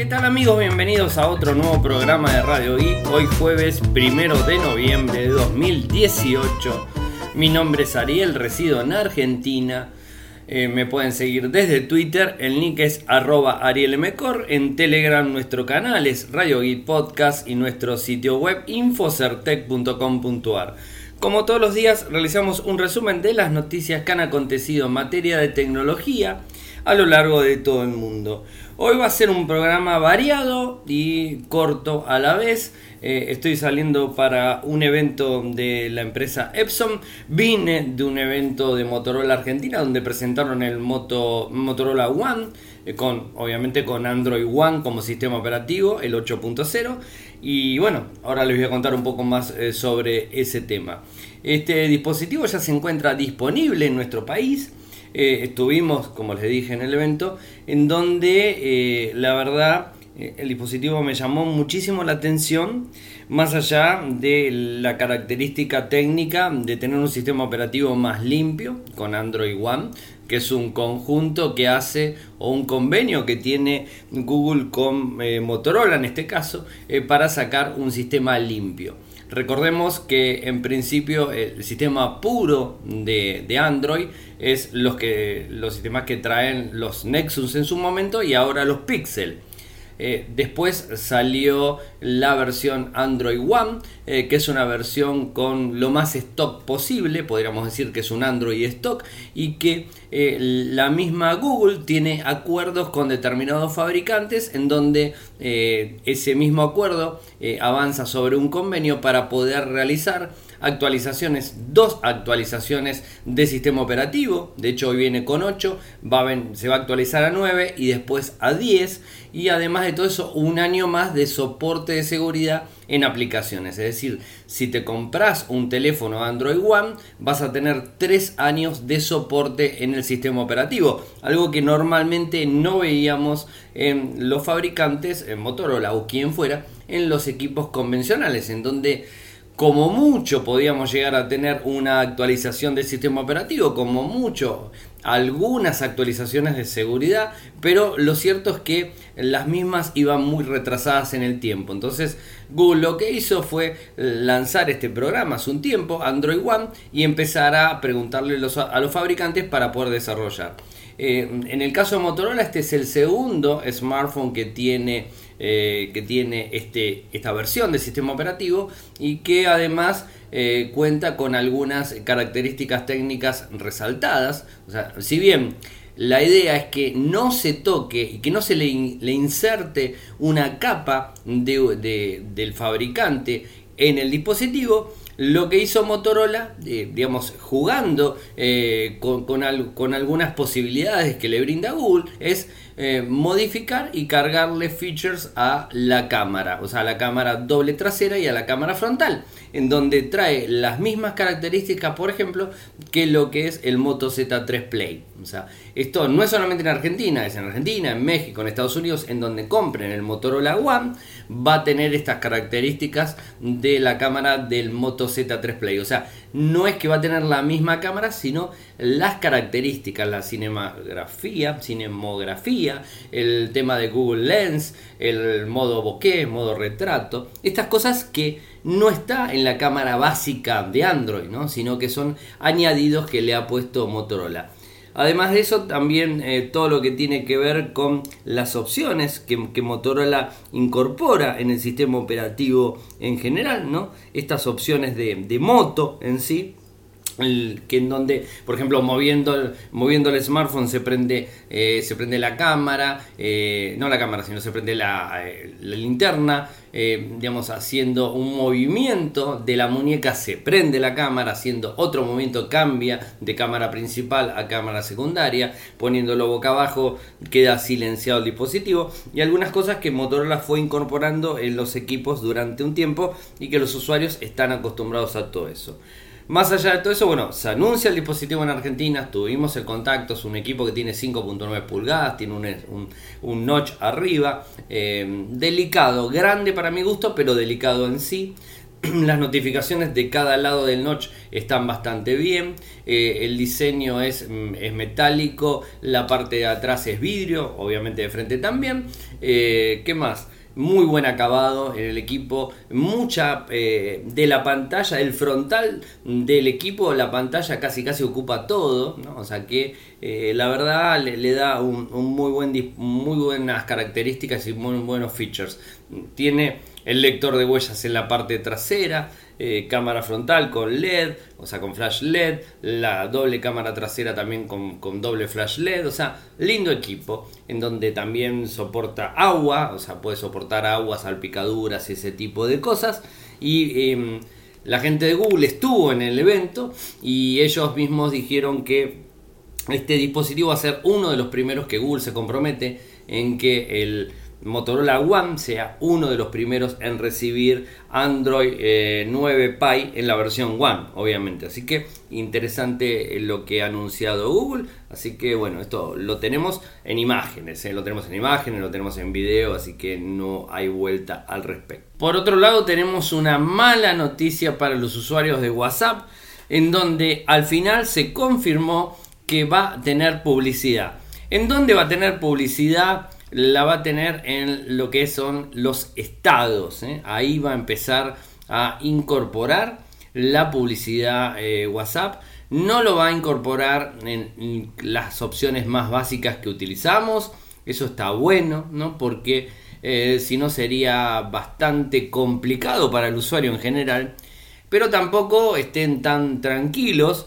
¿Qué tal amigos? Bienvenidos a otro nuevo programa de Radio Geek. Hoy jueves primero de noviembre de 2018. Mi nombre es Ariel, resido en Argentina. Eh, me pueden seguir desde Twitter, el nick es arroba arielmcor, en Telegram nuestro canal es Radio Geek Podcast y nuestro sitio web infocertec.com.ar. Como todos los días realizamos un resumen de las noticias que han acontecido en materia de tecnología a lo largo de todo el mundo. Hoy va a ser un programa variado y corto a la vez. Eh, estoy saliendo para un evento de la empresa Epson. Vine de un evento de Motorola Argentina donde presentaron el Moto, Motorola One, eh, con, obviamente con Android One como sistema operativo, el 8.0. Y bueno, ahora les voy a contar un poco más eh, sobre ese tema. Este dispositivo ya se encuentra disponible en nuestro país. Eh, estuvimos, como les dije en el evento, en donde eh, la verdad eh, el dispositivo me llamó muchísimo la atención, más allá de la característica técnica de tener un sistema operativo más limpio con Android One, que es un conjunto que hace o un convenio que tiene Google con Motorola en este caso para sacar un sistema limpio. Recordemos que en principio el sistema puro de, Android es los, que, los sistemas que traen los Nexus en su momento y ahora los Pixel. Eh, después salió la versión Android One, eh, que es una versión con lo más stock posible, podríamos decir que es un Android stock, y que eh, la misma Google tiene acuerdos con determinados fabricantes en donde ese mismo acuerdo avanza sobre un convenio para poder realizar actualizaciones, dos actualizaciones de sistema operativo. De hecho, hoy viene con 8, va se va a actualizar a 9 y después a 10. Y además de todo eso, un año más de soporte de seguridad en aplicaciones. Es decir, si te compras un teléfono Android One, vas a tener 3 años de soporte en el sistema operativo. Algo que normalmente no veíamos en los fabricantes, en Motorola o quien fuera, en los equipos convencionales, en donde como mucho podíamos llegar a tener una actualización del sistema operativo, como mucho algunas actualizaciones de seguridad, pero lo cierto es que las mismas iban muy retrasadas en el tiempo. Entonces Google lo que hizo fue lanzar este programa hace un tiempo, Android One, y empezar a preguntarle a los fabricantes para poder desarrollar. Eh, en el caso de Motorola, este es el segundo smartphone que tiene, eh, que tiene este, esta versión del sistema operativo y que además eh, cuenta con algunas características técnicas resaltadas. O sea, si bien la idea es que no se toque y que no se le, inserte una capa del fabricante en el dispositivo, lo que hizo Motorola, eh, digamos, jugando eh, con, con, algunas posibilidades que le brinda Google, es eh, modificar y cargarle features a la cámara, o sea, a la cámara doble trasera y a la cámara frontal, en donde trae las mismas características, por ejemplo, que lo que es el Moto Z3 Play. O sea, esto no es solamente en Argentina, es en Argentina, en México, en Estados Unidos, en donde compren el Motorola One, va a tener estas características de la cámara del Moto Z3 Play. O sea, no es que va a tener la misma cámara, sino las características, la cinematografía, cinemografía, el tema de Google Lens, el modo bokeh, modo retrato, estas cosas que no está en la cámara básica de Android, ¿no? sino que son añadidos que le ha puesto Motorola. Además de eso, también eh, todo lo que tiene que ver con las opciones que, Motorola incorpora en el sistema operativo en general, ¿no? Estas opciones de, de moto en sí, que en donde, por ejemplo, moviendo el, moviendo el smartphone se prende, eh, se prende la cámara, eh, no la cámara, sino se prende la, eh, linterna, digamos, haciendo un movimiento de la muñeca se prende la cámara, haciendo otro movimiento cambia de cámara principal a cámara secundaria, poniéndolo boca abajo queda silenciado el dispositivo y algunas cosas que Motorola fue incorporando en los equipos durante un tiempo y que los usuarios están acostumbrados a todo eso. Más allá de todo eso, bueno, se anuncia el dispositivo en Argentina, tuvimos el contacto, es un equipo que tiene 5.9 pulgadas, tiene un, notch arriba, eh, delicado, grande para mi gusto, pero delicado en sí. Las notificaciones de cada lado del notch están bastante bien. Eh, el diseño es, mm, es, metálico. La parte de atrás es vidrio. Obviamente de frente también. Eh, ¿Qué más? Muy buen acabado en el equipo, mucha eh, de la pantalla, el frontal del equipo, la pantalla casi casi ocupa todo, o sea que eh, la verdad le, da un, muy, buen, muy buenas características y muy buenos features. Tiene el lector de huellas en la parte trasera, eh, cámara frontal con LED, o sea, con flash LED, la doble cámara trasera también con, doble flash LED, o sea, lindo equipo, en donde también soporta agua, o sea, puede soportar agua, salpicaduras y ese tipo de cosas. Y em, la gente de Google estuvo en el evento y ellos mismos dijeron que este dispositivo va a ser uno de los primeros que Google se compromete en que el Motorola One sea uno de los primeros en recibir Android 9 eh, Pie en la versión One, obviamente. Así que interesante lo que ha anunciado Google. Así que bueno, esto lo tenemos en imágenes, eh, lo tenemos en imágenes, lo tenemos en video, así que no hay vuelta al respecto. Por otro lado, tenemos una mala noticia para los usuarios de WhatsApp, en donde al final se confirmó que va a tener publicidad. ¿En dónde va a tener publicidad? La va a tener en lo que son los estados. ¿eh? Ahí va a empezar a incorporar la publicidad eh, WhatsApp. No lo va a incorporar en las opciones más básicas que utilizamos. Eso está bueno, ¿no? Porque eh, si no sería bastante complicado para el usuario en general. Pero tampoco estén tan tranquilos.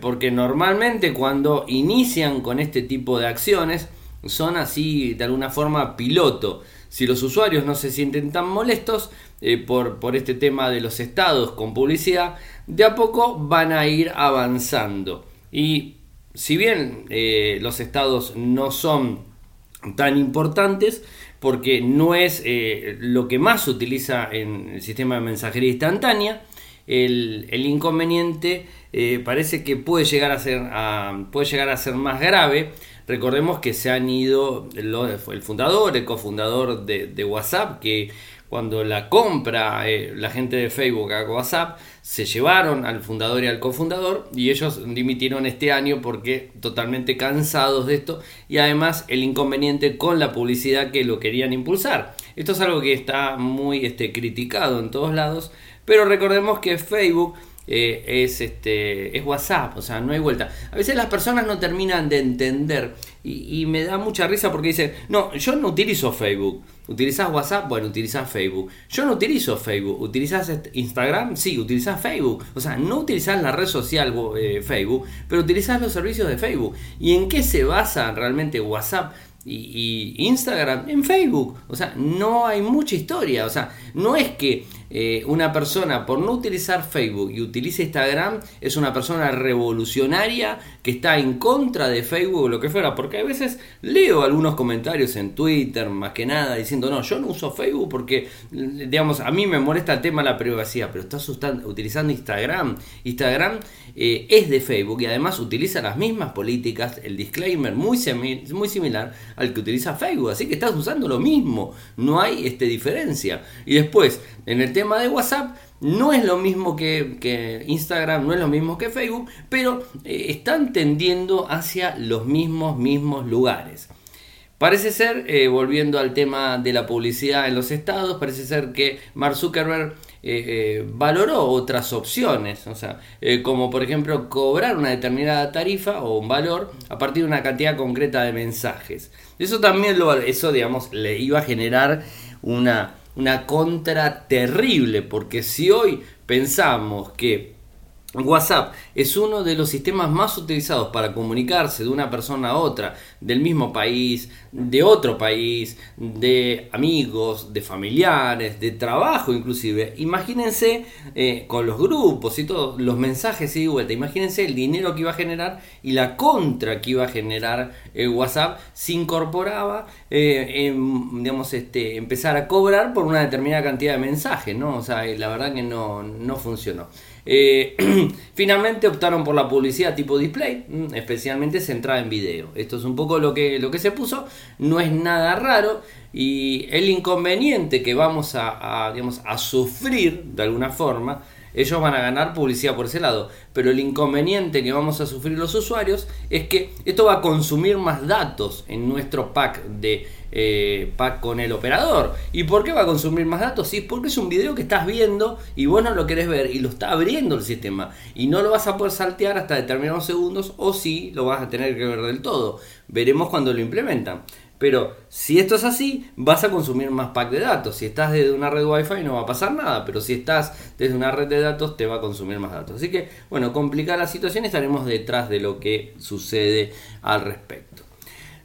porque normalmente cuando inician con este tipo de acciones son así de alguna forma piloto. Si los usuarios no se sienten tan molestos eh, por, por, este tema de los estados con publicidad, de a poco van a ir avanzando. Y si bien eh, los estados no son tan importantes, porque no es eh, lo que más se utiliza en el sistema de mensajería instantánea, el, inconveniente parece que puede llegar a ser, puede llegar a ser más grave Recordemos que se han ido el fundador, el cofundador de, WhatsApp, que cuando la compra eh, la gente de Facebook a WhatsApp, se llevaron al fundador y al cofundador y ellos dimitieron este año porque totalmente cansados de esto y además el inconveniente con la publicidad que lo querían impulsar. Esto es algo que está muy este, criticado en todos lados, pero recordemos que Facebook eh, es, este, es WhatsApp, o sea, no hay vuelta. A veces las personas no terminan de entender y, me da mucha risa porque dicen, no, yo no utilizo Facebook. ¿Utilizas WhatsApp? Bueno, utilizas Facebook. Yo no utilizo Facebook. ¿Utilizas Instagram? Sí, utilizas Facebook. O sea, no utilizas la red social eh, Facebook, pero utilizas los servicios de Facebook. ¿Y en qué se basa realmente WhatsApp? y, Instagram en Facebook. O sea, no hay mucha historia. O sea, no es que eh, una persona por no utilizar Facebook y utilice Instagram es una persona revolucionaria que está en contra de Facebook o lo que fuera, porque a veces leo algunos comentarios en Twitter más que nada diciendo, no, yo no uso Facebook porque, digamos, a mí me molesta el tema de la privacidad, pero estás utilizando Instagram. Instagram eh, es de Facebook y además utiliza las mismas políticas, el disclaimer muy, muy similar al que utiliza Facebook, así que estás usando lo mismo, no hay este, diferencia. Y después, en el tema de WhatsApp, no es lo mismo que, Instagram, no es lo mismo que Facebook, pero eh, están tendiendo hacia los mismos, mismos lugares. Parece ser, eh, volviendo al tema de la publicidad en los estados, parece ser que Mark Zuckerberg eh, valoró otras opciones, o sea, como por ejemplo cobrar una determinada tarifa o un valor a partir de una cantidad concreta de mensajes. Eso también lo, eso digamos, le iba a generar una una contra terrible, porque si hoy pensamos que WhatsApp es uno de los sistemas más utilizados para comunicarse de una persona a otra, del mismo país, de otro país, de amigos, de familiares, de trabajo inclusive. Imagínense eh, con los grupos y todos los mensajes y vuelta, imagínense el dinero que iba a generar y la contra que iba a generar eh, WhatsApp si incorporaba, eh, digamos, este, empezar a cobrar por una determinada cantidad de mensajes, ¿no? O sea, la verdad que no, no funcionó. Eh, finalmente optaron por la publicidad tipo display, mm, especialmente centrada en video. Esto es un poco lo que, lo que se puso, no es nada raro y el inconveniente que vamos a, digamos, a sufrir de alguna forma ellos van a ganar publicidad por ese lado. Pero el inconveniente que vamos a sufrir los usuarios es que esto va a consumir más datos en nuestro pack de eh, pack con el operador. ¿Y por qué va a consumir más datos? Sí, porque es un video que estás viendo y vos no lo querés ver y lo está abriendo el sistema. Y no lo vas a poder saltear hasta determinados segundos o sí lo vas a tener que ver del todo. Veremos cuando lo implementan. Pero si esto es así, vas a consumir más pack de datos. Si estás desde una red Wi-Fi no va a pasar nada, pero si estás desde una red de datos te va a consumir más datos. Así que, bueno, complicar la situación estaremos detrás de lo que sucede al respecto.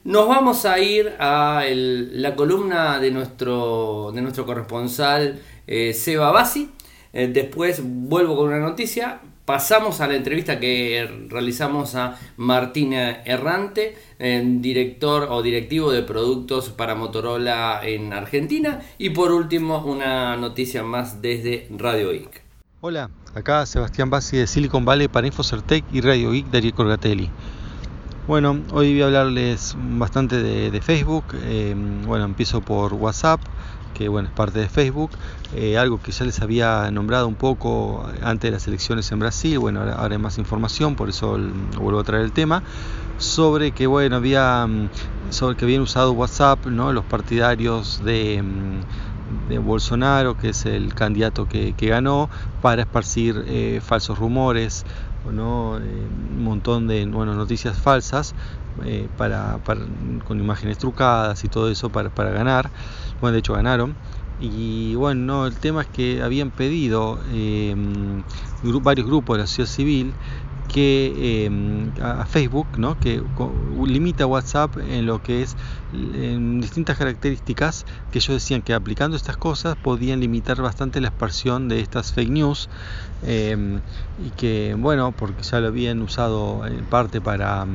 Nos vamos a ir a la columna de nuestro, de nuestro corresponsal eh, Seba Bassi. Eh, después vuelvo con una noticia, pasamos a la entrevista que realizamos a Martina Errante, director o directivo de productos para Motorola en Argentina. Y por último, una noticia más desde Radio Geek. Hola, acá Sebastián Bassi de Silicon Valley para Infocertec y Radio Geek, Darío Corgatelli. Bueno, hoy voy a hablarles bastante de, Facebook. Eh, bueno, empiezo por WhatsApp que bueno, es parte de Facebook, eh, algo que ya les había nombrado un poco antes de las elecciones en Brasil, bueno, ahora, hay más información, por eso vuelvo a traer el tema, sobre que bueno, había mm, sobre que habían usado WhatsApp, ¿no? los partidarios de, mm, de Bolsonaro, que es el candidato que, ganó, para esparcir eh, falsos rumores, ¿no? Eh, un montón de bueno, noticias falsas para, con imágenes trucadas y todo eso para, para ganar. Bueno, de hecho ganaron. Y bueno, el tema es que habían pedido em, varios grupos de la sociedad civil que em, a Facebook, ¿no? que limita WhatsApp en lo que es distintas características que ellos decían que aplicando estas cosas podían limitar bastante la expansión de estas fake news em, y que bueno porque ya lo habían usado en parte para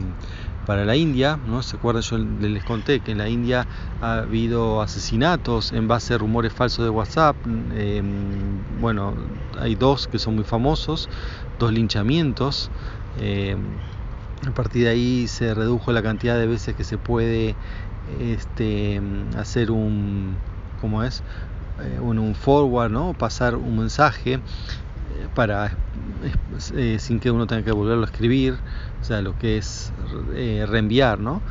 para la India, ¿no? ¿Se acuerdan? Yo les conté que en la India ha habido asesinatos en base a rumores falsos de WhatsApp. Em, bueno, hay dos que son muy famosos, dos linchamientos. Em, a partir de ahí se redujo la cantidad de veces que se puede este, hacer un, ¿cómo es? Eh, un, forward, ¿no? Pasar un mensaje para eh, sin que uno tenga que volverlo a escribir, o sea, lo que es eh, reenviar, ¿no?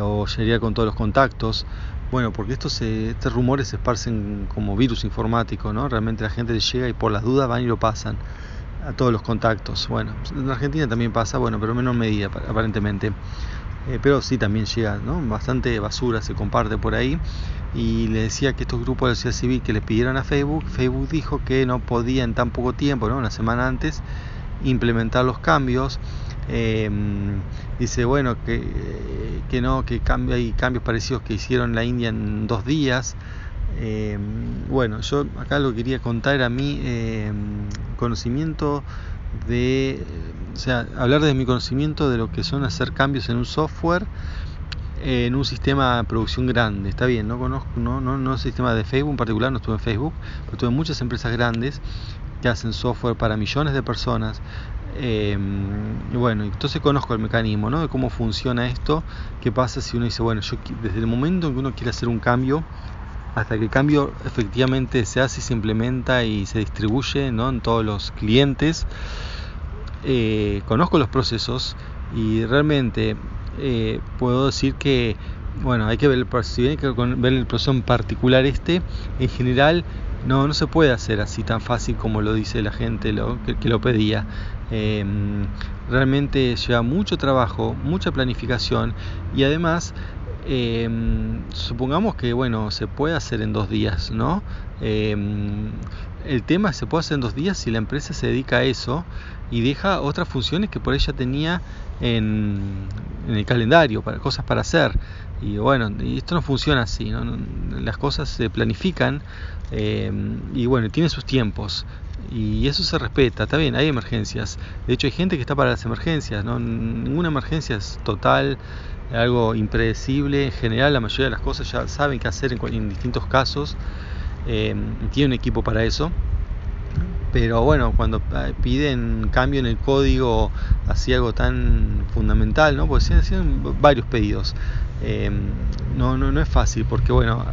o sería con todos los contactos. Bueno, porque estos, estos rumores se esparcen como virus informático, ¿no? Realmente la gente llega y por las dudas van y lo pasan a todos los contactos. Bueno, en Argentina también pasa, bueno, pero en medida aparentemente. Eh, pero sí también llega, ¿no? Bastante basura se comparte por ahí y le decía que estos grupos de la sociedad civil que le pidieron a Facebook, Facebook dijo que no podía en tan poco tiempo, ¿no? una semana antes, implementar los cambios. Em, dice, bueno, que, que no, que cambio, hay cambios parecidos que hicieron la India en dos días. Em, bueno, yo acá lo que quería contar era mi em, conocimiento de, o sea, hablar de mi conocimiento de lo que son hacer cambios en un software en un sistema de producción grande. Está bien, no conozco, no, no, no sistema de Facebook en particular, no estuve en Facebook, pero tuve muchas empresas grandes que hacen software para millones de personas. Eh, y bueno, entonces conozco el mecanismo, ¿no? De cómo funciona esto, qué pasa si uno dice, bueno, yo desde el momento en que uno quiere hacer un cambio, hasta que el cambio efectivamente se hace, se implementa y se distribuye ¿no? en todos los clientes, eh, conozco los procesos y realmente eh, puedo decir que, bueno, hay que ver el, si hay que ver el proceso en particular este, en general no, no se puede hacer así tan fácil como lo dice la gente lo, que, lo pedía. Em, realmente lleva mucho trabajo, mucha planificación y además em, supongamos que bueno se puede hacer en dos días, ¿no? Em, el tema se puede hacer en dos días si la empresa se dedica a eso y deja otras funciones que por ella tenía en, el calendario, para cosas para hacer. Y bueno, y esto no funciona así, las cosas se planifican eh, y bueno, tienen sus tiempos. Y eso se respeta, está bien, hay emergencias. De hecho, hay gente que está para las emergencias, ¿no? Ninguna emergencia es total, algo impredecible. En general, la mayoría de las cosas ya saben qué hacer en, distintos casos. Eh, tiene un equipo para eso pero bueno, cuando eh, piden cambio en el código, así algo tan fundamental, ¿no? Porque se hacen varios pedidos. Eh, no, no, no es fácil, porque bueno,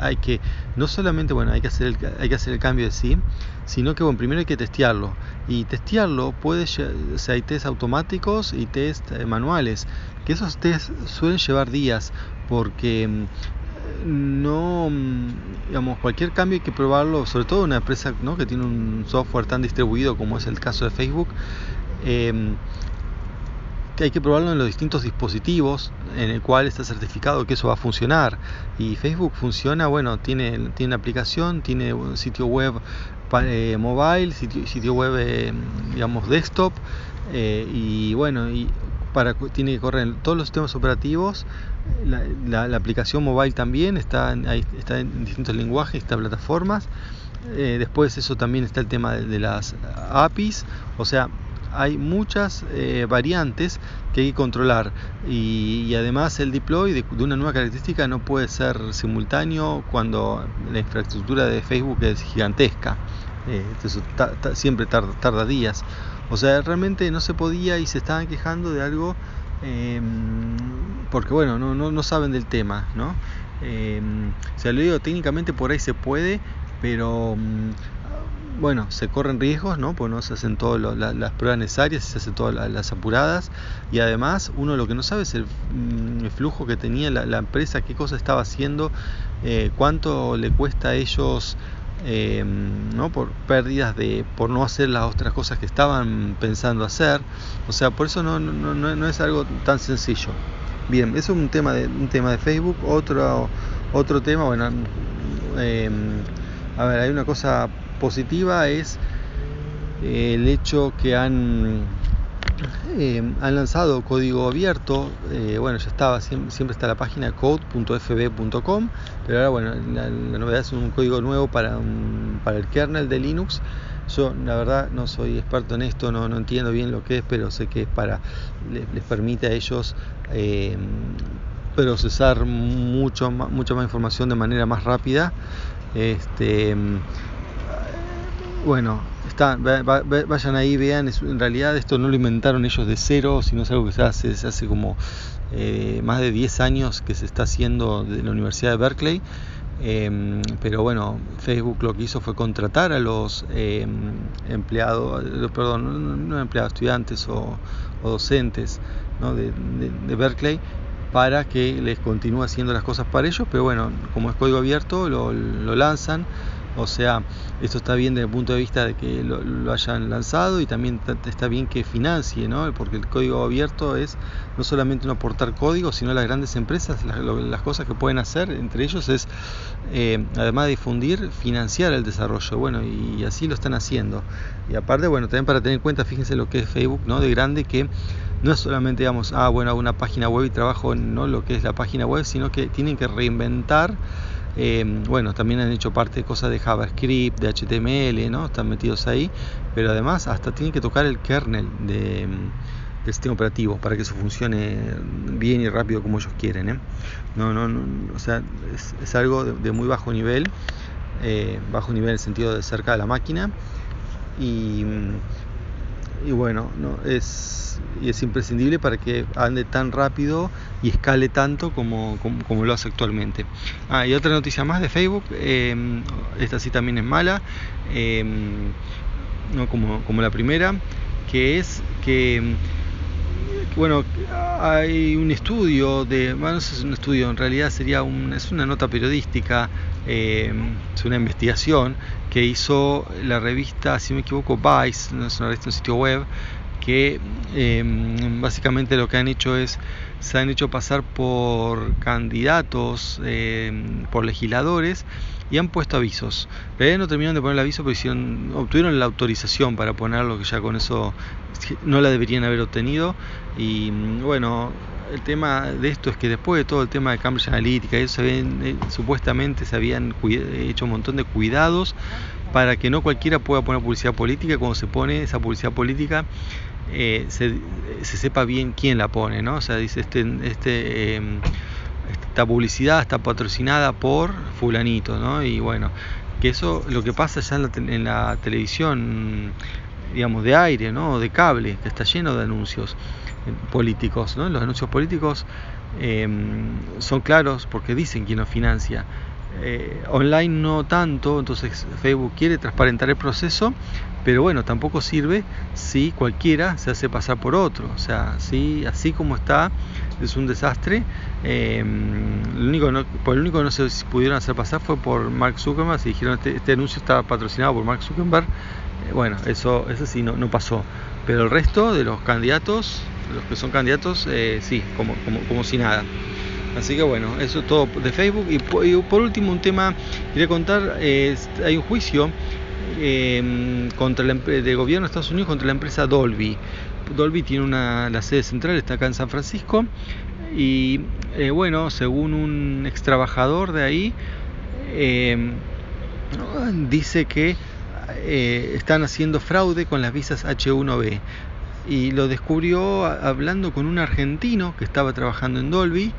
hay que, no solamente, bueno, hay que hacer el, hay que hacer el cambio de sí, sino que bueno, primero hay que testearlo. Y testearlo puede, o hay test automáticos y test manuales, que esos test suelen llevar días, porque no, mm, digamos, cualquier cambio hay que probarlo, sobre todo una empresa que tiene un software tan distribuido como es el caso de Facebook, que hay que probarlo en los distintos dispositivos en el cual está certificado que eso va a funcionar. Y Facebook funciona, bueno, tiene, tiene aplicación, tiene un sitio web eh, mobile, sitio, sitio web, eh, digamos, desktop, eh, y bueno, y para, tiene que correr en todos los sistemas operativos la, aplicación mobile también está, está en distintos lenguajes, está plataformas. Eh, después eso también está el tema de, las APIs, o sea, hay muchas eh, variantes que hay que controlar y, además el deploy de, una nueva característica no puede ser simultáneo cuando la infraestructura de Facebook es gigantesca. Eh, siempre tarda, tarda, días. O sea, realmente no se podía y se estaban quejando de algo em, porque bueno, no, no, no saben del tema, ¿no? Eh, o sea, lo digo, técnicamente por ahí se puede, pero mm, bueno, se corren riesgos, ¿no? Pues no se hacen todas las pruebas necesarias, se hacen todas las, apuradas y además uno lo que no sabe es el, mm, flujo que tenía la, empresa, qué cosa estaba haciendo, eh, cuánto le cuesta a ellos eh, ¿no? por pérdidas de por no hacer las otras cosas que estaban pensando hacer o sea por eso no, no, no es algo tan sencillo Bien, eso es un tema de, un tema de Facebook. Otro, otro tema, bueno, em, a ver, hay una cosa positiva, es el hecho que han, em, han lanzado código abierto. Eh, bueno, ya estaba, siempre, está la página code.fb.com, pero ahora, bueno, la, novedad es un código nuevo para, para el kernel de Linux yo la verdad no soy experto en esto, no, no entiendo bien lo que es, pero sé que es para, les, permite a ellos eh, procesar mucho, mucha más información de manera más rápida. Este, bueno, está, vayan ahí, vean, en realidad esto no lo inventaron ellos de cero, sino es algo que se hace, se hace como eh, más de 10 años que se está haciendo de la Universidad de Berkeley. Em, pero bueno, Facebook lo que hizo fue contratar a los em, empleados, eh, perdón, no empleados, estudiantes o, docentes de, Berkeley para que les continúe haciendo las cosas para ellos, pero bueno, como es código abierto, lo, lo lanzan o sea, esto está bien desde el punto de vista de que lo, hayan lanzado y también está bien que financie, ¿no? Porque el código abierto es no solamente no aportar código, sino las grandes empresas, las, cosas que pueden hacer, entre ellos es, eh, además de difundir, financiar el desarrollo. Bueno, y, así lo están haciendo. Y aparte, bueno, también para tener en cuenta, fíjense lo que es Facebook, ¿no? De grande que no es solamente, digamos, ah, bueno, hago una página web y trabajo en ¿no? lo que es la página web, sino que tienen que reinventar Em, bueno, también han hecho parte de cosas de JavaScript, de HTML, ¿no? Están metidos ahí, pero además hasta tienen que tocar el kernel de, del sistema operativo para que eso funcione bien y rápido como ellos quieren, ¿eh? No, no, o sea, es, algo de, muy bajo nivel, eh, bajo nivel en el sentido de cerca de la máquina y, y bueno, no es y es imprescindible para que ande tan rápido y escale tanto como, como, lo hace actualmente. Ah, y otra noticia más de Facebook, em, esta sí también es mala, em, no como, como la primera, que es que bueno, hay un estudio de, bueno, no es un estudio, en realidad sería un, es una nota periodística, em, es una investigación que hizo la revista, si no me equivoco, Vice, no es una revista, un sitio web, que em, básicamente lo que han hecho es, se han hecho pasar por candidatos, em, por legisladores y han puesto avisos. Pero no terminaron de poner el aviso, pero hicieron, obtuvieron la autorización para ponerlo, que ya con eso no la deberían haber obtenido. Y bueno, el tema de esto es que después de todo el tema de Cambridge Analytica, ellos se eh, supuestamente se habían hecho un montón de cuidados para que no cualquiera pueda poner publicidad política. Cuando se pone esa publicidad política, eh, se, sepa bien quién la pone, ¿no? O sea, dice, este, este, em, esta publicidad está patrocinada por fulanito, ¿no? Y bueno, que eso lo que pasa ya en la, televisión, digamos, de aire, ¿no? de cable, que está lleno de anuncios eh, políticos, ¿no? Los anuncios políticos em, son claros porque dicen quién los financia. Eh, online no tanto, entonces Facebook quiere transparentar el proceso, pero bueno, tampoco sirve si cualquiera se hace pasar por otro. O sea, si así como está, es un desastre. Eh, lo único no, por el único que no se pudieron hacer pasar fue por Mark Zuckerberg. Si dijeron este, este anuncio estaba patrocinado por Mark Zuckerberg, eh, bueno, eso, eso sí no, no pasó. Pero el resto de los candidatos, los que son candidatos, eh, sí, como, como, como si nada. Así que bueno, eso es todo de Facebook. Y por, último, un tema quería contar: hay un juicio eh, contra de gobierno de Estados Unidos contra la empresa Dolby. Dolby tiene una, la sede central, está acá en San Francisco. Y eh, bueno, según un ex trabajador de ahí, em, dice que eh, están haciendo fraude con las visas H1B. Y lo descubrió hablando con un argentino que estaba trabajando en Dolby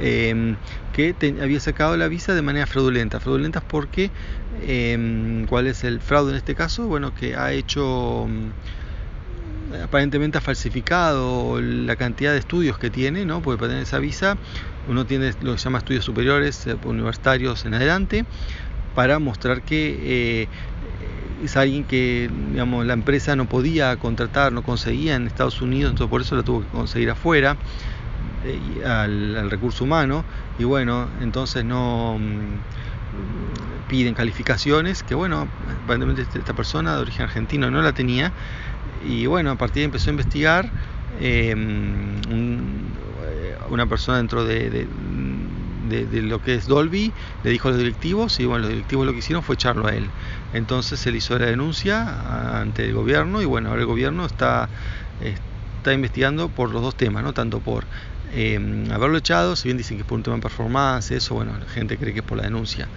Em, que había sacado la visa de manera fraudulenta. Fraudulentas porque, em, ¿cuál es el fraude en este caso? Bueno, que ha hecho, mm, aparentemente ha falsificado la cantidad de estudios que tiene, ¿no? Porque para tener esa visa uno tiene lo que se llama estudios superiores, eh, universitarios en adelante, para mostrar que... Eh, es alguien que digamos, la empresa no podía contratar, no conseguía en Estados Unidos, entonces por eso la tuvo que conseguir afuera. Eh, al, recurso humano y bueno, entonces no mm, piden calificaciones que bueno, aparentemente este, esta persona de origen argentino no la tenía y bueno, a partir de ahí empezó a investigar em, eh, una persona dentro de, de, lo que es Dolby le dijo a los directivos y bueno, los directivos lo que hicieron fue echarlo a él. Entonces se le hizo la denuncia ante el gobierno y bueno, ahora el gobierno está, está investigando por los dos temas, ¿no? tanto por eh, haberlo echado, si bien dicen que es por un tema de performance, eso, bueno, la gente cree que es por la denuncia.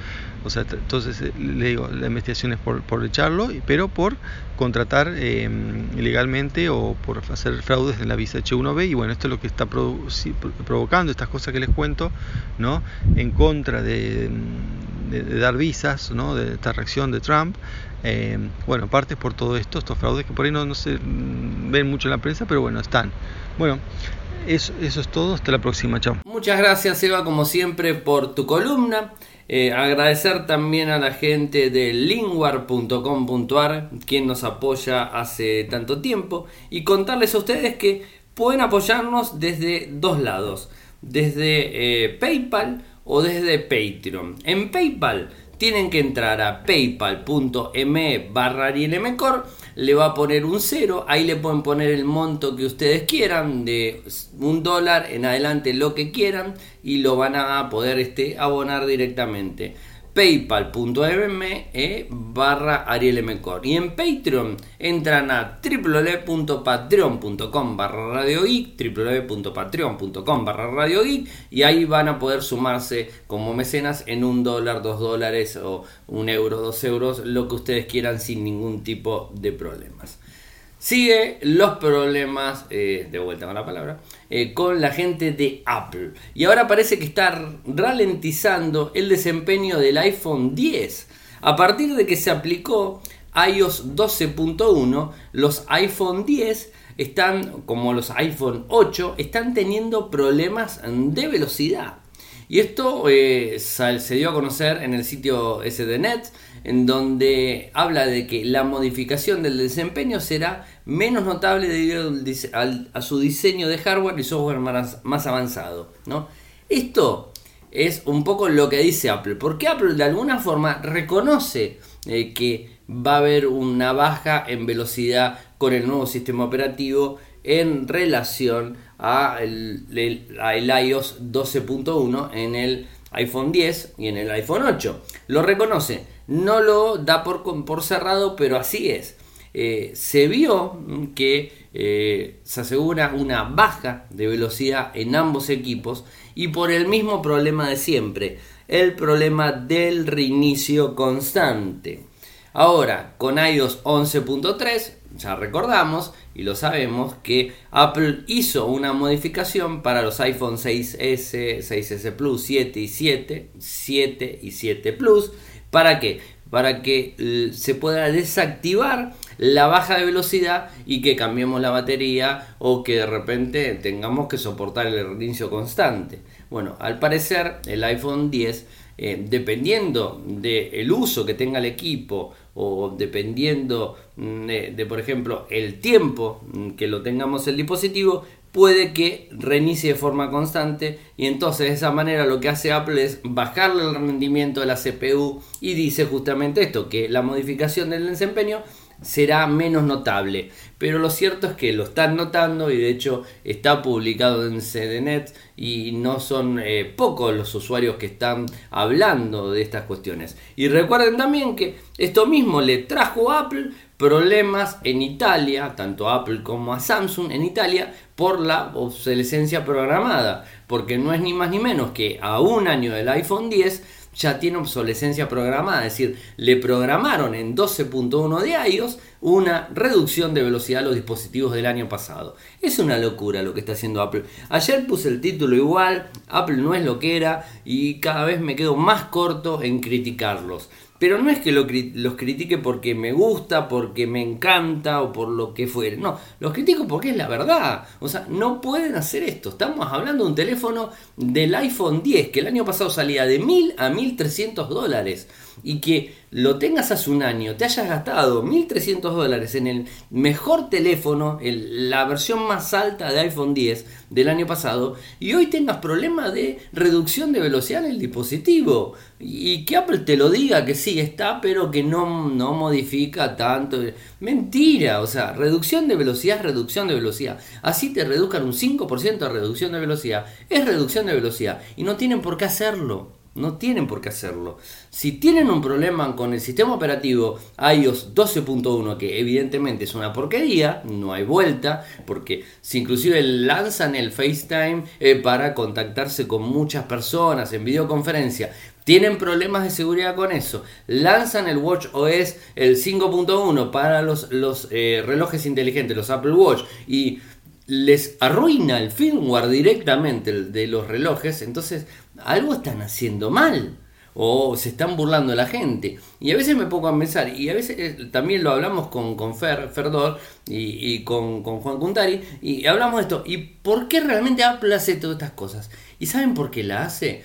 O sea, entonces eh, le digo, la investigación es por, por echarlo, pero por contratar eh, ilegalmente o por hacer fraudes en la visa H1B. Y bueno, esto es lo que está provocando estas cosas que les cuento, ¿no? En contra de, dar visas, ¿no? De esta reacción de Trump. Eh, bueno, parte por todo esto, estos fraudes que por ahí no, no se ven mucho en la prensa, pero bueno, están. Bueno, eso, es todo, hasta la próxima, chao. Muchas gracias Eva como siempre por tu columna. Eh, agradecer también a la gente de linguar.com.ar, quien nos apoya hace tanto tiempo, y contarles a ustedes que pueden apoyarnos desde dos lados, desde eh, PayPal o desde Patreon. En PayPal tienen que entrar a paypal.me barra le va a poner un cero, ahí le pueden poner el monto que ustedes quieran, de un dólar en adelante lo que quieran y lo van a poder este, abonar directamente paypal.me e barra arielmcor y en Patreon entran a www.patreon.com barra www.patreon.com barra radio y ahí van a poder sumarse como mecenas en un dólar, dos dólares o un euro, dos euros, lo que ustedes quieran sin ningún tipo de problemas. Sigue los problemas, eh, de vuelta con la palabra, eh, con la gente de Apple. Y ahora parece que está ralentizando el desempeño del iPhone 10. A partir de que se aplicó iOS 12.1, los iPhone 10 están, como los iPhone 8, están teniendo problemas de velocidad. Y esto eh, se dio a conocer en el sitio SDNet, en donde habla de que la modificación del desempeño será menos notable debido a su diseño de hardware y software más, avanzado. ¿no? Esto es un poco lo que dice Apple, porque Apple de alguna forma reconoce eh, que va a haber una baja en velocidad con el nuevo sistema operativo en relación a el, iOS 12.1 en el iPhone 10 y en el iPhone 8. Lo reconoce, no lo da por, por cerrado, pero así es. Eh, se vio que eh, se asegura una baja de velocidad en ambos equipos y por el mismo problema de siempre, el problema del reinicio constante. Ahora, con iOS 11.3, ya recordamos y lo sabemos que Apple hizo una modificación para los iPhone 6S, 6S Plus, 7 y 7, 7 y 7 Plus. ¿Para qué? para que eh, se pueda desactivar la baja de velocidad y que cambiemos la batería o que de repente tengamos que soportar el reinicio constante. Bueno, al parecer el iPhone 10, eh, dependiendo del uso que tenga el equipo o dependiendo mm, de, por ejemplo, el tiempo mm, que lo tengamos el dispositivo, puede que reinicie de forma constante y entonces de esa manera lo que hace Apple es bajarle el rendimiento de la CPU y dice justamente esto, que la modificación del desempeño será menos notable. Pero lo cierto es que lo están notando y de hecho está publicado en CDNet y no son eh, pocos los usuarios que están hablando de estas cuestiones. Y recuerden también que esto mismo le trajo a Apple problemas en Italia, tanto a Apple como a Samsung en Italia, por la obsolescencia programada. Porque no es ni más ni menos que a un año del iPhone 10 ya tiene obsolescencia programada, es decir, le programaron en 12.1 de iOS una reducción de velocidad a los dispositivos del año pasado. Es una locura lo que está haciendo Apple. Ayer puse el título igual, Apple no es lo que era y cada vez me quedo más corto en criticarlos. Pero no es que los critique porque me gusta, porque me encanta o por lo que fuere. No, los critico porque es la verdad. O sea, no pueden hacer esto. Estamos hablando de un teléfono del iPhone 10 que el año pasado salía de 1000 a 1300 dólares y que lo tengas hace un año, te hayas gastado 1.300 dólares en el mejor teléfono, la versión más alta de iPhone 10 del año pasado, y hoy tengas problemas de reducción de velocidad en el dispositivo. Y que Apple te lo diga que sí está, pero que no, no modifica tanto. Mentira, o sea, reducción de velocidad es reducción de velocidad. Así te reduzcan un 5% de reducción de velocidad, es reducción de velocidad. Y no tienen por qué hacerlo. No tienen por qué hacerlo. Si tienen un problema con el sistema operativo iOS 12.1, que evidentemente es una porquería, no hay vuelta, porque si inclusive lanzan el FaceTime eh, para contactarse con muchas personas en videoconferencia, tienen problemas de seguridad con eso. Lanzan el Watch OS el 5.1 para los, eh, relojes inteligentes, los Apple Watch, y les arruina el firmware directamente de los relojes, entonces algo están haciendo mal o se están burlando de la gente. Y a veces me pongo a pensar, y a veces eh, también lo hablamos con, con Fer, Ferdor y, con, Juan Cuntari, y hablamos de esto, ¿y por qué realmente Apple hace todas estas cosas? ¿Y saben por qué la hace?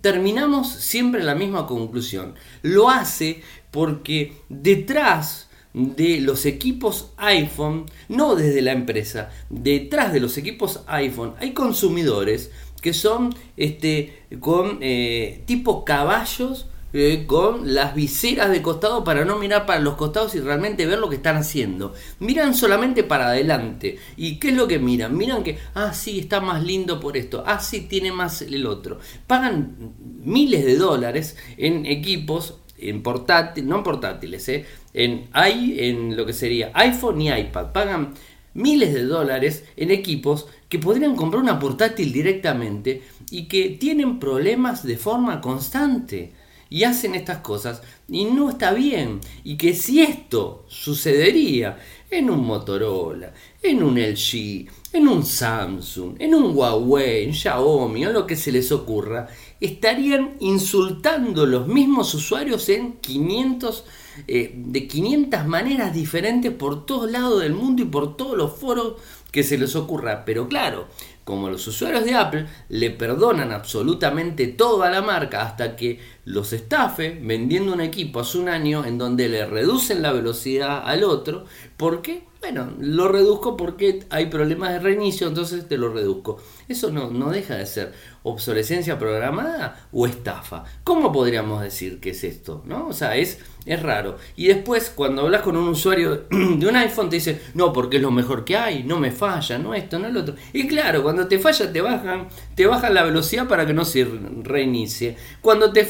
Terminamos siempre la misma conclusión. Lo hace porque detrás de los equipos iPhone, no desde la empresa, detrás de los equipos iPhone hay consumidores que son este, con eh, tipo caballos eh, con las viseras de costado para no mirar para los costados y realmente ver lo que están haciendo. Miran solamente para adelante. ¿Y qué es lo que miran? Miran que, ah, sí, está más lindo por esto. Ah, sí, tiene más el otro. Pagan miles de dólares en equipos en portátiles, no en portátiles, eh, en, en lo que sería iPhone y iPad. Pagan miles de dólares en equipos que podrían comprar una portátil directamente y que tienen problemas de forma constante y hacen estas cosas y no está bien y que si esto sucedería en un Motorola, en un LG, en un Samsung, en un Huawei, en Xiaomi o lo que se les ocurra, estarían insultando los mismos usuarios en 500 eh, de 500 maneras diferentes por todos lados del mundo y por todos los foros que se les ocurra. Pero claro, como los usuarios de Apple le perdonan absolutamente todo a la marca hasta que los estafe vendiendo un equipo hace un año en donde le reducen la velocidad al otro, ¿por qué? Bueno, lo reduzco porque hay problemas de reinicio, entonces te lo reduzco. Eso no, no deja de ser obsolescencia programada o estafa. ¿Cómo podríamos decir que es esto? ¿No? O sea, es, es raro. Y después, cuando hablas con un usuario de un iPhone, te dice, no, porque es lo mejor que hay, no me falla, no esto, no el otro. Y claro, cuando te falla, te bajan, te bajan la velocidad para que no se reinicie. Cuando te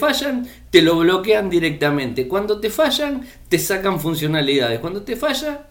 te lo bloquean directamente. Cuando te fallan, te sacan funcionalidades. Cuando te falla,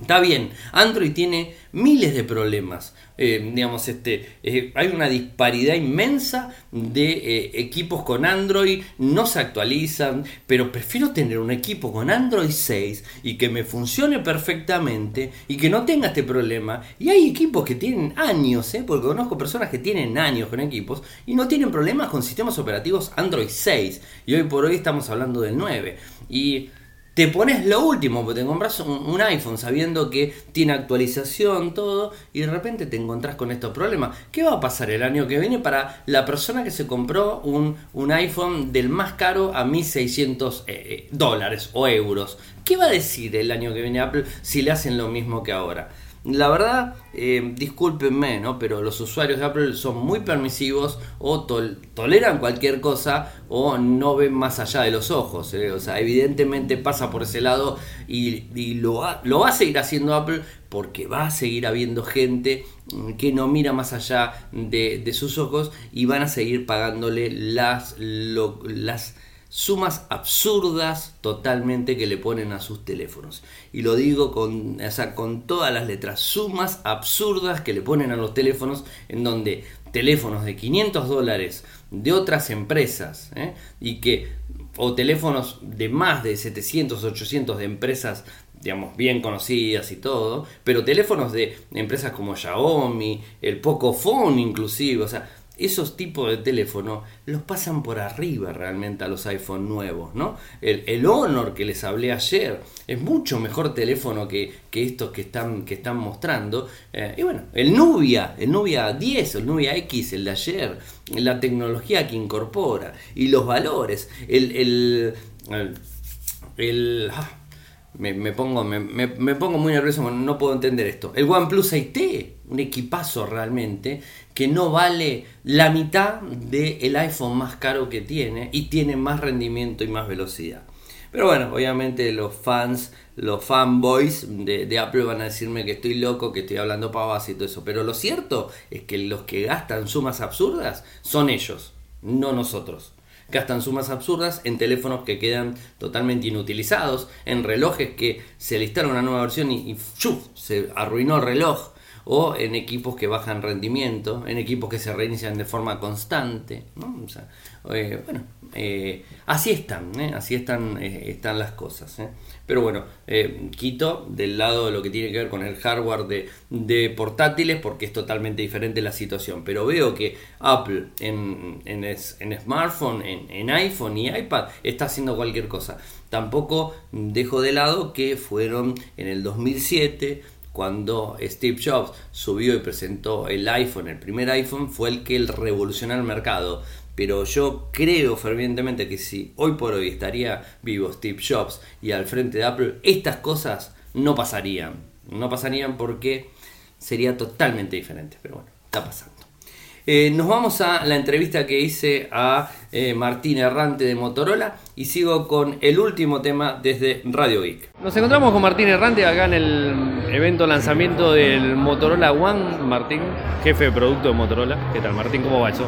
Está bien, Android tiene miles de problemas. Eh, digamos, este, eh, hay una disparidad inmensa de eh, equipos con Android, no se actualizan, pero prefiero tener un equipo con Android 6 y que me funcione perfectamente y que no tenga este problema. Y hay equipos que tienen años, porque conozco personas que tienen años con equipos y no tienen problemas con sistemas operativos Android 6. Y hoy por hoy estamos hablando del 9. Y te pones lo último, porque te compras un, iPhone sabiendo que tiene actualización, todo, y de repente te encontrás con estos problemas. ¿Qué va a pasar el año que viene para la persona que se compró un, un iPhone del más caro a 1600 eh, eh, dólares o euros? ¿Qué va a decir el año que viene Apple si le hacen lo mismo que ahora? La verdad, eh, discúlpenme, ¿no? Pero los usuarios de Apple son muy permisivos o toleran cualquier cosa o no ven más allá de los ojos. ¿eh? O sea, evidentemente pasa por ese lado y, lo, lo va a seguir haciendo Apple porque va a seguir habiendo gente que no mira más allá de, sus ojos y van a seguir pagándole las, las sumas absurdas totalmente que le ponen a sus teléfonos. Y lo digo con, con todas las letras, sumas absurdas que le ponen a los teléfonos en donde teléfonos de 500 dólares de otras empresas ¿eh? y que o teléfonos de más de 700, 800 de empresas digamos, bien conocidas y todo, pero teléfonos de empresas como Xiaomi, el Pocophone inclusive, o sea, esos tipos de teléfonos los pasan por arriba realmente a los iPhone nuevos, ¿no? El, Honor que les hablé ayer es mucho mejor teléfono que, estos que están, que están mostrando. Eh, y bueno, el Nubia, el Nubia 10, el Nubia X, el de ayer, la tecnología que incorpora y los valores, el... el, ah, me, pongo, me, pongo muy nervioso, no puedo entender esto. El OnePlus 6T, un equipazo realmente, que no vale la mitad del iPhone más caro que tiene y tiene más rendimiento y más velocidad. Pero bueno, obviamente los fans, los fanboys de, de, Apple van a decirme que estoy loco, que estoy hablando pavas y todo eso. Pero lo cierto es que los que gastan sumas absurdas son ellos, no nosotros gastan sumas absurdas en teléfonos que quedan totalmente inutilizados, en relojes que se listaron una nueva versión y, se arruinó el reloj, o en equipos que bajan rendimiento, en equipos que se reinician de forma constante. Eh, bueno, eh, así están, ¿eh? así están, están las cosas. Pero bueno, quito del lado de lo que tiene que ver con el hardware de, portátiles porque es totalmente diferente la situación. Pero veo que Apple en, en, smartphone, en, en iPhone y iPad está haciendo cualquier cosa. Tampoco dejo de lado que fueron en el 2007 cuando Steve Jobs subió y presentó el iPhone, el primer iPhone, fue el que revolucionó el mercado. Pero yo creo fervientemente que si hoy por hoy estaría vivo Steve Jobs y al frente de Apple, estas cosas no pasarían. No pasarían porque sería totalmente diferente. Pero bueno, está pasando. Eh, nos vamos a la entrevista que hice a eh, Martín Errante de Motorola y sigo con el último tema desde Radio Geek. Nos encontramos con Martín Errante acá en el evento lanzamiento del Motorola One. Martín, jefe de producto de Motorola. ¿Qué tal Martín? ¿Cómo va eso?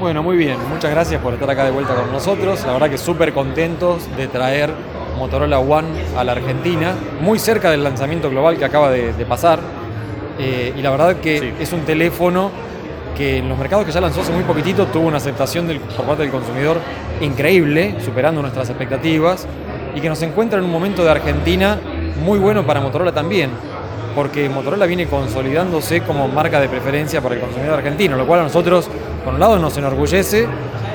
Bueno, muy bien. Muchas gracias por estar acá de vuelta con nosotros. La verdad que súper contentos de traer Motorola One a la Argentina, muy cerca del lanzamiento global que acaba de, pasar. Eh, y la verdad que es un teléfono que en los mercados que ya lanzó hace muy poquitito tuvo una aceptación del, por parte del consumidor increíble, superando nuestras expectativas, y que nos encuentra en un momento de Argentina muy bueno para Motorola también, porque Motorola viene consolidándose como marca de preferencia para el consumidor argentino, lo cual a nosotros, por un lado, nos enorgullece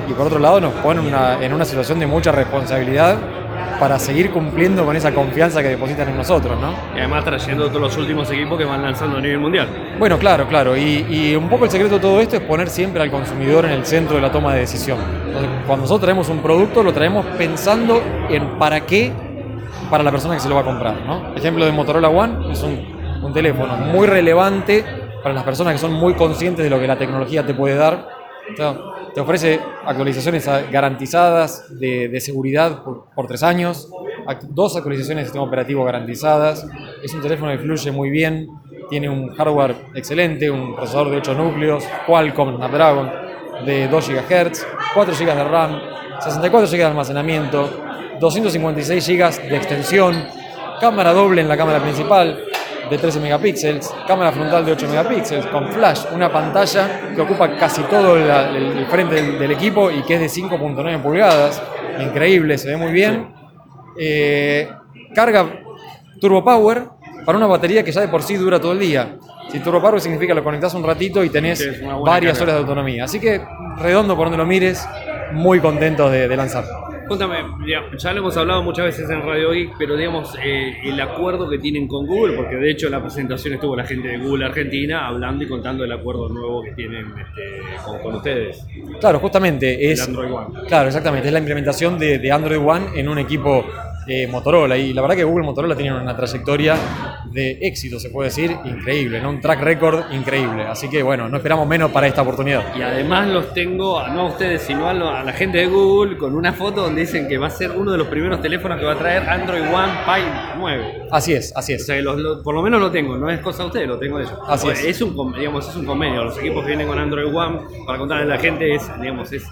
y por otro lado nos pone en una situación de mucha responsabilidad para seguir cumpliendo con esa confianza que depositan en nosotros, ¿no? Y además trayendo todos los últimos equipos que van lanzando a nivel mundial. Bueno, claro, claro. Y, un poco el secreto de todo esto es poner siempre al consumidor en el centro de la toma de decisión. cuando nosotros traemos un producto, lo traemos pensando en para qué para la persona que se lo va a comprar, ¿no? ejemplo de Motorola One es un, un teléfono muy relevante para las personas que son muy conscientes de lo que la tecnología te puede dar. Te ofrece actualizaciones garantizadas de, seguridad por, tres años, dos actualizaciones de sistema operativo garantizadas. Es un teléfono que fluye muy bien, tiene un hardware excelente, un procesador de 8 núcleos, Qualcomm Snapdragon de 2 GHz, 4 GB de RAM, 64 GB de almacenamiento, 256 GB de extensión, cámara doble en la cámara principal, de 13 megapíxeles, cámara frontal de 8 megapíxeles, con flash, una pantalla que ocupa casi todo el, frente del, equipo y que es de 5.9 pulgadas, increíble, se ve muy bien. Eh, carga Turbo Power para una batería que ya de por sí dura todo el día. Si Turbo Power significa lo conectas un ratito y tenés varias horas de autonomía. Así que redondo por donde lo mires, muy contento de, de lanzar. Cuéntame, ya lo hemos hablado muchas veces en Radio Geek, pero digamos, eh, el acuerdo que tienen con Google, porque de hecho en la presentación estuvo la gente de Google Argentina hablando y contando el acuerdo nuevo que tienen este, con, ustedes. Claro, justamente es. Android One. Claro, exactamente, es la implementación de, de Android One en un equipo eh, Motorola. Y la verdad que Google Motorola tiene una trayectoria de éxito, se puede decir, increíble, ¿no? un track record increíble. Así que bueno, no esperamos menos para esta oportunidad. Y además los tengo, no a ustedes, sino a, la gente de Google, con una foto donde dicen que va a ser uno de los primeros teléfonos que va a traer Android One Pie 9. Así es, así es. O sea, por lo menos lo tengo, no es cosa de ustedes, lo tengo de ellos. Así es. Es un, digamos, es un convenio. Los equipos que vienen con Android One, para contarle a la gente, es, digamos, es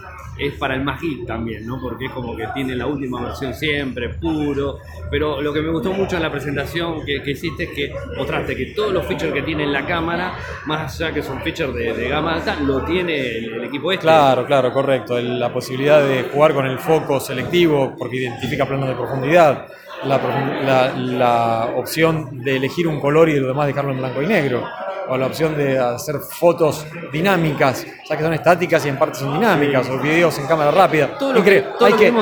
es para el Magic también, ¿no? Porque es como que tiene la última versión siempre, puro. Pero lo que me gustó mucho en la presentación que, hiciste es que mostraste que todos los features que tiene la cámara, más allá que son features de, gama alta, lo tiene el, equipo este. Claro, claro, correcto. la posibilidad de jugar con el foco selectivo porque identifica planos de profundidad. La, la opción de elegir un color y lo demás dejarlo en blanco y negro o la opción de hacer fotos dinámicas, ya que son estáticas y en parte son dinámicas, o videos en cámara rápida. Todo lo que, hay, que,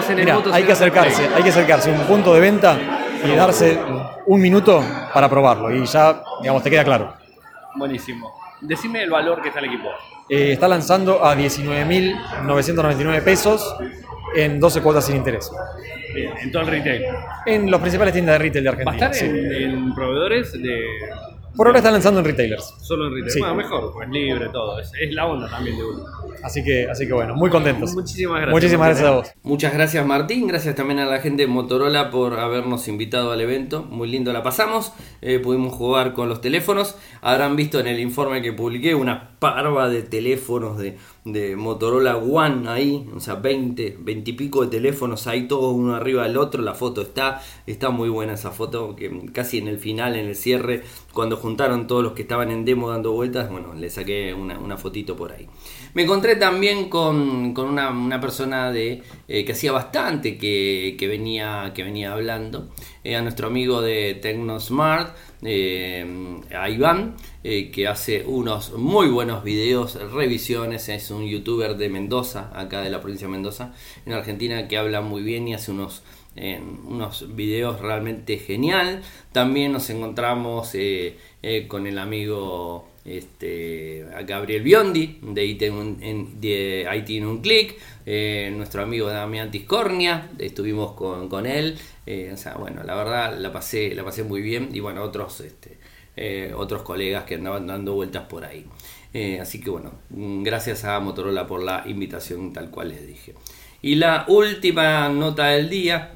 hay que acercarse, hay que acercarse a un punto de venta y darse un minuto para probarlo y ya, digamos, te queda claro. Buenísimo. Decime el valor que está el equipo. Eh, está lanzando a 19.999 pesos en 12 cuotas sin interés. en todo el retail. En los principales tiendas de retail de Argentina. ¿Va a estar en proveedores de por ahora están lanzando en retailers. Solo en retailers. Bueno, mejor, pues libre, todo. Es, la onda también de uno. Así que, así que bueno, muy contentos. Muchísimas gracias. Muchísimas gracias a vos. Muchas gracias Martín, gracias también a la gente de Motorola por habernos invitado al evento. Muy lindo la pasamos. Eh, pudimos jugar con los teléfonos. Habrán visto en el informe que publiqué una parva de teléfonos de, Motorola One ahí. O sea, 20, 20 y pico de teléfonos ahí, todos uno arriba del otro. La foto está, está muy buena esa foto. Que casi en el final, en el cierre, cuando juntaron todos los que estaban en demo dando vueltas, bueno, le saqué una, fotito por ahí. Me encontré también con, una, persona de, eh, que hacía bastante que, venía, que venía hablando, eh, a nuestro amigo de TecnoSmart, eh, a Iván, que hace unos muy buenos videos, revisiones, es un youtuber de Mendoza, acá de la provincia de Mendoza, en Argentina, que habla muy bien y hace unos unos videos realmente genial. También nos encontramos con el amigo este, Gabriel Biondi de IT en, un clic, eh, nuestro amigo Damián Tiscornia, estuvimos con, él, eh, o sea, bueno, la verdad la pasé, la pasé muy bien y bueno, otros, este, eh, otros colegas que andaban dando vueltas por ahí. así que bueno, gracias a Motorola por la invitación tal cual les dije. Y la última nota del día,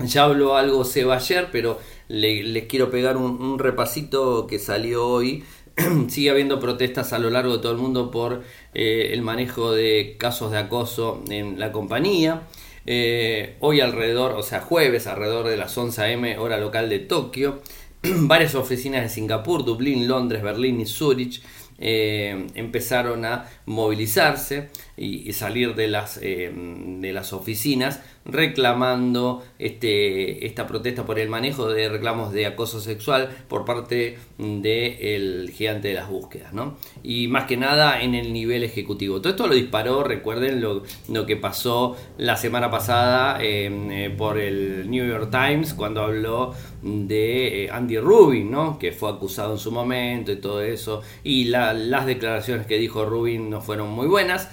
ya habló algo Seba ayer, pero les quiero pegar un repasito que salió hoy sigue habiendo protestas a lo largo de todo el mundo por eh, el manejo de casos de acoso en la compañía. Eh, hoy alrededor, o sea, jueves alrededor de las 11 am hora local de Tokio, varias oficinas de Singapur, Dublín, Londres, Berlín y Zurich eh, empezaron a movilizarse y, salir de las, de las oficinas reclamando este, esta protesta por el manejo de reclamos de acoso sexual por parte del gigante de las búsquedas, ¿no? Y más que nada en el nivel ejecutivo. Todo esto lo disparó, recuerden lo, lo que pasó la semana pasada em, eh, por el New York Times cuando habló de eh, Andy Rubin, ¿no? Que fue acusado en su momento y todo eso. Y las declaraciones que dijo Rubin no fueron muy buenas.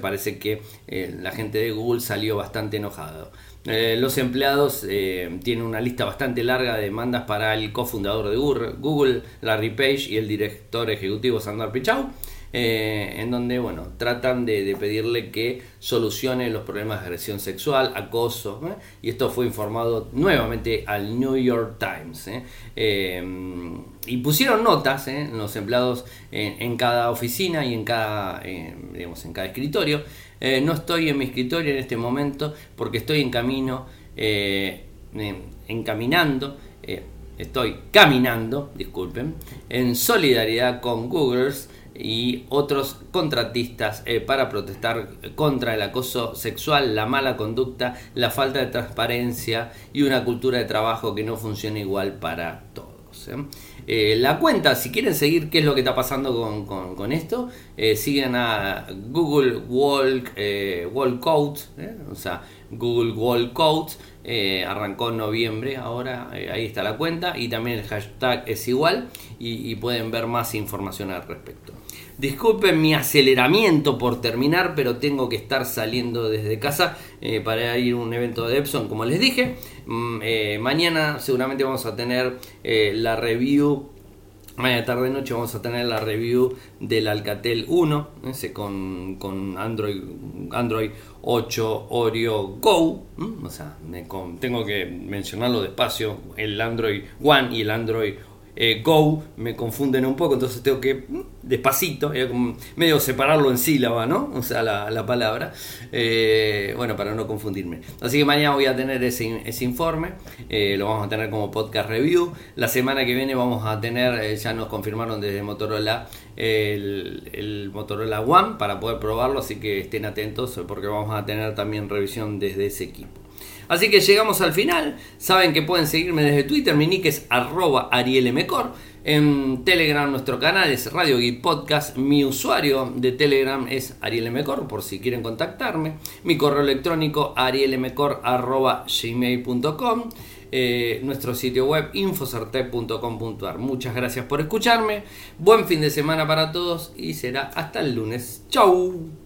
Parece que eh, la gente de Google salió bastante enojada. Eh, los empleados eh, tienen una lista bastante larga de demandas para el cofundador de Google, Larry Page, y el director ejecutivo Sandar Pichau, en donde bueno, tratan de, pedirle que solucione los problemas de agresión sexual, acoso, y esto fue informado nuevamente al New York Times. Y pusieron notas los empleados en, cada oficina y en cada, digamos, en cada escritorio eh, no estoy en mi escritorio en este momento porque estoy en camino, eh, encaminando estoy caminando, disculpen, en solidaridad con Googles y otros contratistas eh, para protestar contra el acoso sexual, la mala conducta, la falta de transparencia y una cultura de trabajo que no funciona igual para todos. ¿eh? Eh, la cuenta, si quieren seguir qué es lo que está pasando con, esto, siguen a Google Walk, Wall Code, o sea, Google Wall Code, arrancó en noviembre, ahora ahí está la cuenta y también el hashtag es igual y pueden ver más información al respecto. Disculpen mi aceleramiento por terminar, pero tengo que estar saliendo desde casa eh, para ir a un evento de Epson, como les dije. Mm, eh, mañana seguramente vamos a tener eh, la review. Mañana tarde noche vamos a tener la review del Alcatel 1 ese con, con Android, Android 8 Oreo Go. O sea, tengo que mencionarlo despacio: el Android One y el Android eh, Go me confunden un poco, entonces tengo que mm, despacito, eh, medio separarlo en sílaba, ¿no? O sea, la, palabra, eh, bueno, para no confundirme. Así que mañana voy a tener ese, informe, lo vamos a tener como podcast review. La semana que viene vamos a tener, ya nos confirmaron desde Motorola, el, el Motorola One para poder probarlo, así que estén atentos porque vamos a tener también revisión desde ese equipo. Así que llegamos al final. Saben que pueden seguirme desde Twitter. Mi nick es arroba arielmcor. En Telegram nuestro canal es Radio Geek Podcast. Mi usuario de Telegram es arielmcor por si quieren contactarme. Mi correo electrónico arielmcor.gmail.com eh, nuestro sitio web infocertec.com.ar. Muchas gracias por escucharme. Buen fin de semana para todos y será hasta el lunes. Chau.